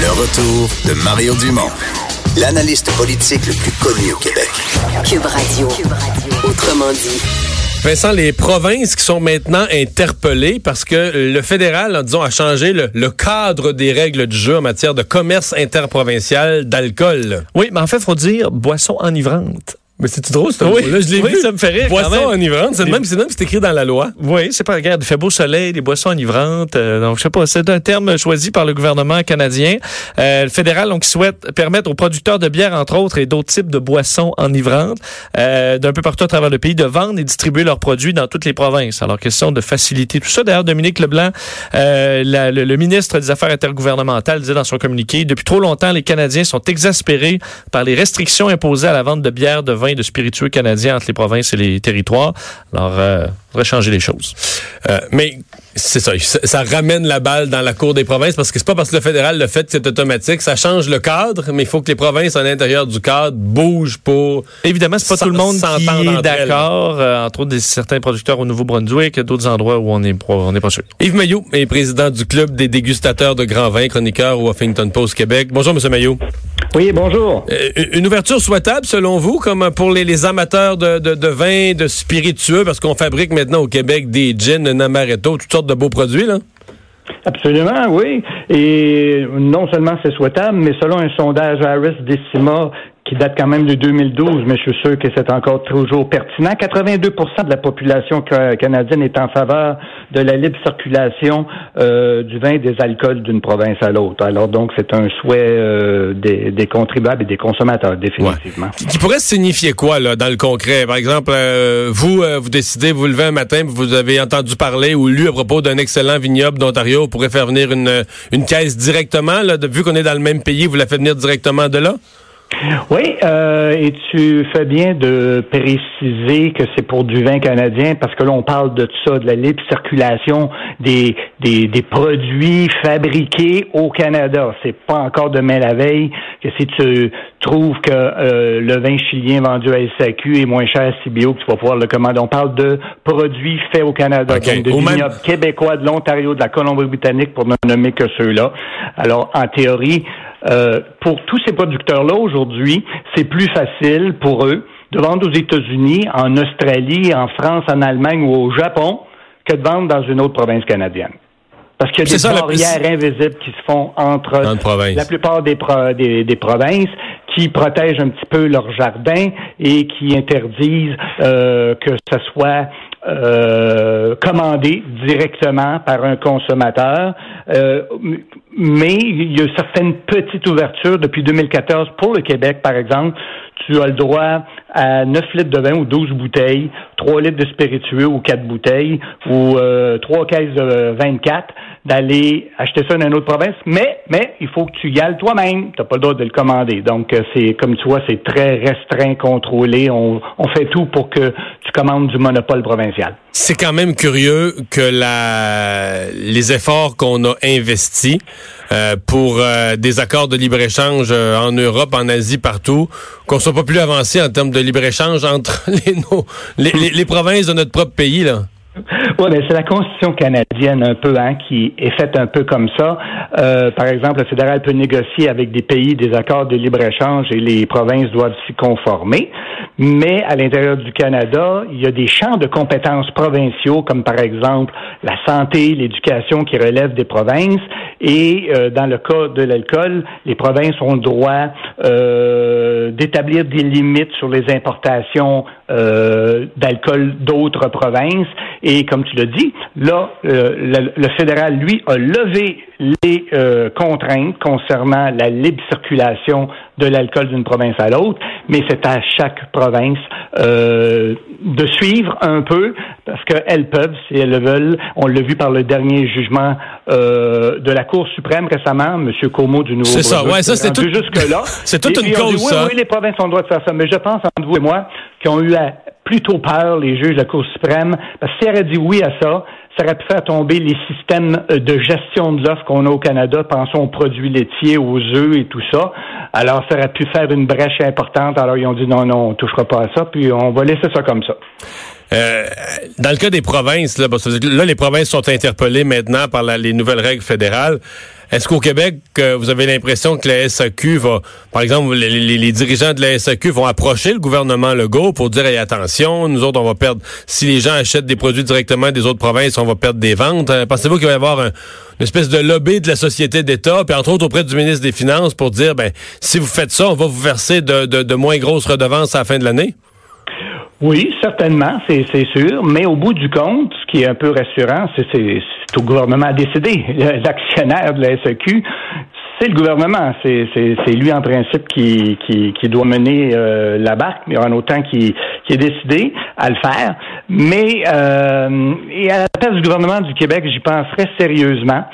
Le retour de Mario Dumont, l'analyste politique le plus connu au Québec. Cube Radio. Autrement dit. Vincent, les provinces qui sont maintenant interpellées parce que le fédéral, disons, a changé le, le, cadre des règles du jeu en matière de commerce interprovincial d'alcool. Oui, mais en fait, il faut dire boisson enivrante. Mais c'est drôle, ce oui, là Je l'ai oui, vu. ça me fait rire. Boisson quand même. enivrante, c'est même, même, c'est écrit dans la loi. Oui, c'est pas regarde, il fait beau soleil, des boissons enivrantes. Euh, donc, je sais pas, c'est un terme choisi par le gouvernement canadien. Euh, le fédéral, donc, souhaite permettre aux producteurs de bière, entre autres, et d'autres types de boissons enivrantes, euh, d'un peu partout à travers le pays, de vendre et distribuer leurs produits dans toutes les provinces. Alors, question de faciliter tout ça. D'ailleurs, Dominique Leblanc, euh, la, le, le, ministre des Affaires intergouvernementales, disait dans son communiqué, depuis trop longtemps, les Canadiens sont exaspérés par les restrictions imposées à la vente de bière, de vin de spiritueux canadiens entre les provinces et les territoires. Alors, euh, faudrait changer les choses. Euh, mais c'est ça, ça ramène la balle dans la cour des provinces parce que c'est pas parce que le fédéral le fait que c'est automatique, ça change le cadre, mais il faut que les provinces à l'intérieur du cadre bougent pour. Évidemment, c'est pas tout le monde qui est d'accord. Euh, entre autres, des, certains producteurs au Nouveau-Brunswick, d'autres endroits où on est, on est pas sûr. Yves Maillot est président du club des dégustateurs de grands vins, chroniqueur au Huffington Post Québec. Bonjour, Monsieur Maillot. Oui, bonjour. Euh, une ouverture souhaitable, selon vous, comme pour les, les amateurs de, de, de vins, de spiritueux, parce qu'on fabrique maintenant au Québec des gins, un amaretto, toutes sortes de beaux produits, là? Absolument, oui. Et non seulement c'est souhaitable, mais selon un sondage Harris Decima qui date quand même de 2012, mais je suis sûr que c'est encore toujours pertinent. 82% de la population canadienne est en faveur de la libre circulation euh, du vin et des alcools d'une province à l'autre. Alors donc, c'est un souhait euh, des, des, contribuables et des consommateurs, définitivement. Ouais. Qui pourrait signifier quoi, là, dans le concret? Par exemple, euh, vous, vous décidez, vous levez un matin, vous avez entendu parler ou lu à propos d'un excellent vignoble d'Ontario, pourrait faire venir une, une caisse directement, là, de, vu qu'on est dans le même pays, vous la faites venir directement de là? Oui, euh, et tu fais bien de préciser que c'est pour du vin canadien parce que là on parle de ça, de la libre circulation des, des, des produits fabriqués au Canada. C'est pas encore demain la veille que si tu trouves que euh, le vin chilien vendu à SAQ est moins cher à CBO que tu vas pouvoir le commander. On parle de produits faits au Canada, okay. donc de vignobles même... québécois, de l'Ontario, de la Colombie-Britannique pour ne nommer que ceux-là. Alors en théorie, euh, pour tous ces producteurs-là, aujourd'hui, c'est plus facile pour eux de vendre aux États-Unis, en Australie, en France, en Allemagne ou au Japon que de vendre dans une autre province canadienne. Parce qu'il y a des ça, barrières la... invisibles qui se font entre la plupart des, pro des, des, provinces qui protègent un petit peu leur jardin et qui interdisent euh, que ce soit euh, commandé directement par un consommateur. Euh, mais il y a certaines petites ouvertures depuis 2014 pour le Québec, par exemple. Tu as le droit à 9 litres de vin ou 12 bouteilles, 3 litres de spiritueux ou 4 bouteilles ou euh, 3 caisses de 24 d'aller acheter ça dans une autre province, mais mais il faut que tu y ailles toi-même. Tu n'as pas le droit de le commander. Donc c'est comme tu vois, c'est très restreint, contrôlé. On, on fait tout pour que tu commandes du monopole provincial. C'est quand même curieux que la les efforts qu'on a investis euh, pour euh, des accords de libre-échange euh, en Europe, en Asie, partout, qu'on soit pas plus avancé en termes de libre-échange entre les, nos, les, provinces de notre propre pays, là. Oui, mais c'est la Constitution canadienne un peu hein, qui est faite un peu comme ça. Euh, par exemple, le fédéral peut négocier avec des pays des accords de libre-échange et les provinces doivent s'y conformer. Mais à l'intérieur du Canada, il y a des champs de compétences provinciaux, comme par exemple la santé, l'éducation qui relèvent des provinces. Et euh, dans le cas de l'alcool, les provinces ont le droit euh, d'établir des limites sur les importations euh, d'alcool d'autres provinces. Et comme tu l'as dit, là, euh, le, le, fédéral, lui, a levé les euh, contraintes concernant la libre circulation de l'alcool d'une province à l'autre, mais c'est à chaque province euh, de suivre un peu, parce qu'elles peuvent, si elles le veulent. On l'a vu par le dernier jugement euh, de la Cour suprême récemment, M. Como du Nouveau-Brunswick. C'est ça, ouais, ça c'est tout. Jusque-là. c'est toute une cause, dit, oui, ça. Oui, les provinces ont le droit de faire ça, mais je pense, entre vous et moi, qu'ils ont eu à plutôt peur, les juges de la Cour suprême, parce que s'ils auraient dit oui à ça, ça aurait pu faire tomber les systèmes de gestion de l'offre qu'on a au Canada. Pensons aux produits laitiers, aux œufs et tout ça. Alors, ça aurait pu faire une brèche importante. Alors, ils ont dit non, non, on touchera pas à ça, puis on va laisser ça comme ça. Euh, dans le cas des provinces, là, que là, les provinces sont interpellées maintenant par la, les nouvelles règles fédérales. Est-ce qu'au Québec, vous avez l'impression que la SAQ va, par exemple, les, dirigeants de la SAQ vont approcher le gouvernement Legault pour dire, attention, nous autres, on va perdre, si les gens achètent des produits directement des autres provinces, on va perdre des ventes. Euh, pensez-vous qu'il va y avoir une espèce de lobby de la société d'État, puis entre autres auprès du ministre des Finances pour dire, ben, si vous faites ça, on va vous verser de, de moins grosses redevances à la fin de l'année? Oui, certainement, c'est sûr. Mais au bout du compte, ce qui est un peu rassurant, c'est au gouvernement à décider. L'actionnaire de la SEQ, c'est le gouvernement. C'est lui, en principe, qui, qui, qui doit mener euh, la barque, mais en autant qui, qui est décidé à le faire. Mais euh, et à la place du gouvernement du Québec, j'y penserais sérieusement,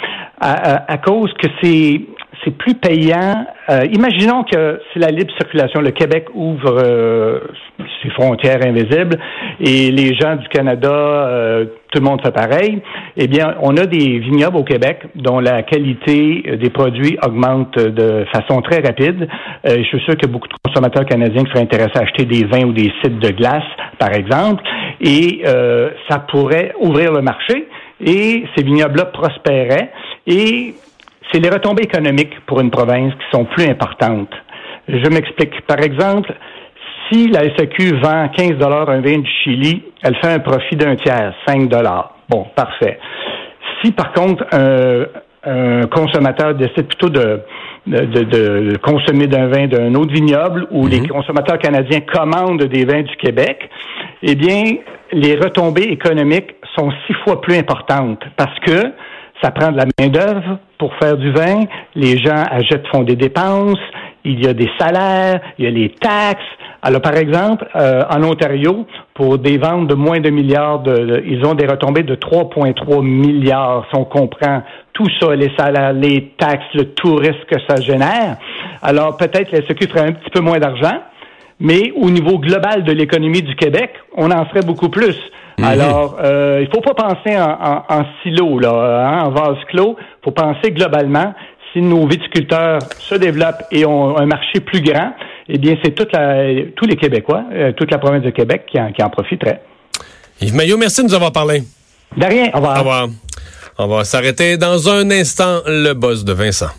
à, à cause que c'est c'est plus payant. Euh, imaginons que c'est la libre circulation. Le Québec ouvre euh, ses frontières invisibles et les gens du Canada, euh, tout le monde fait pareil. Eh bien, on a des vignobles au Québec dont la qualité des produits augmente de façon très rapide. je suis sûr que beaucoup de consommateurs canadiens seraient intéressés à acheter des vins ou des sites de glace, par exemple, et ça pourrait ouvrir le marché et ces vignobles-là prospéraient. Et c'est les retombées économiques pour une province qui sont plus importantes. Je m'explique. Par exemple, si la SAQ vend 15 dollars un vin du Chili, elle fait un profit d'un tiers, 5 dollars. Bon, parfait. Si par contre un, consommateur décide plutôt de, de, consommer d'un vin d'un autre vignoble ou les mhm. consommateurs canadiens commandent des vins du Québec, eh bien, les retombées économiques sont six fois plus importantes parce que ça prend de la main-d'œuvre pour faire du vin. Les gens achètent, font des dépenses. Il y a des salaires, il y a les taxes. Alors, par exemple, euh, en Ontario, pour des ventes de moins de milliards, de, ils ont des retombées de 3,3 milliards, si on comprend tout ça, les salaires, les taxes, le tourisme que ça génère. Alors, peut-être la SQ ferait un petit peu moins d'argent, mais au niveau global de l'économie du Québec, on en ferait beaucoup plus. Mhm. Alors, euh, il faut pas penser en, en, silo, là, hein, en vase clos. Il faut penser globalement. Si nos viticulteurs se développent et ont un marché plus grand, eh bien, c'est toute la, tous les Québécois, euh, toute la province de Québec qui en, qui en profiterait. Yves Maillot, merci de nous avoir parlé. De rien. Au revoir. Au revoir. On va s'arrêter dans un instant, le boss de Vincent.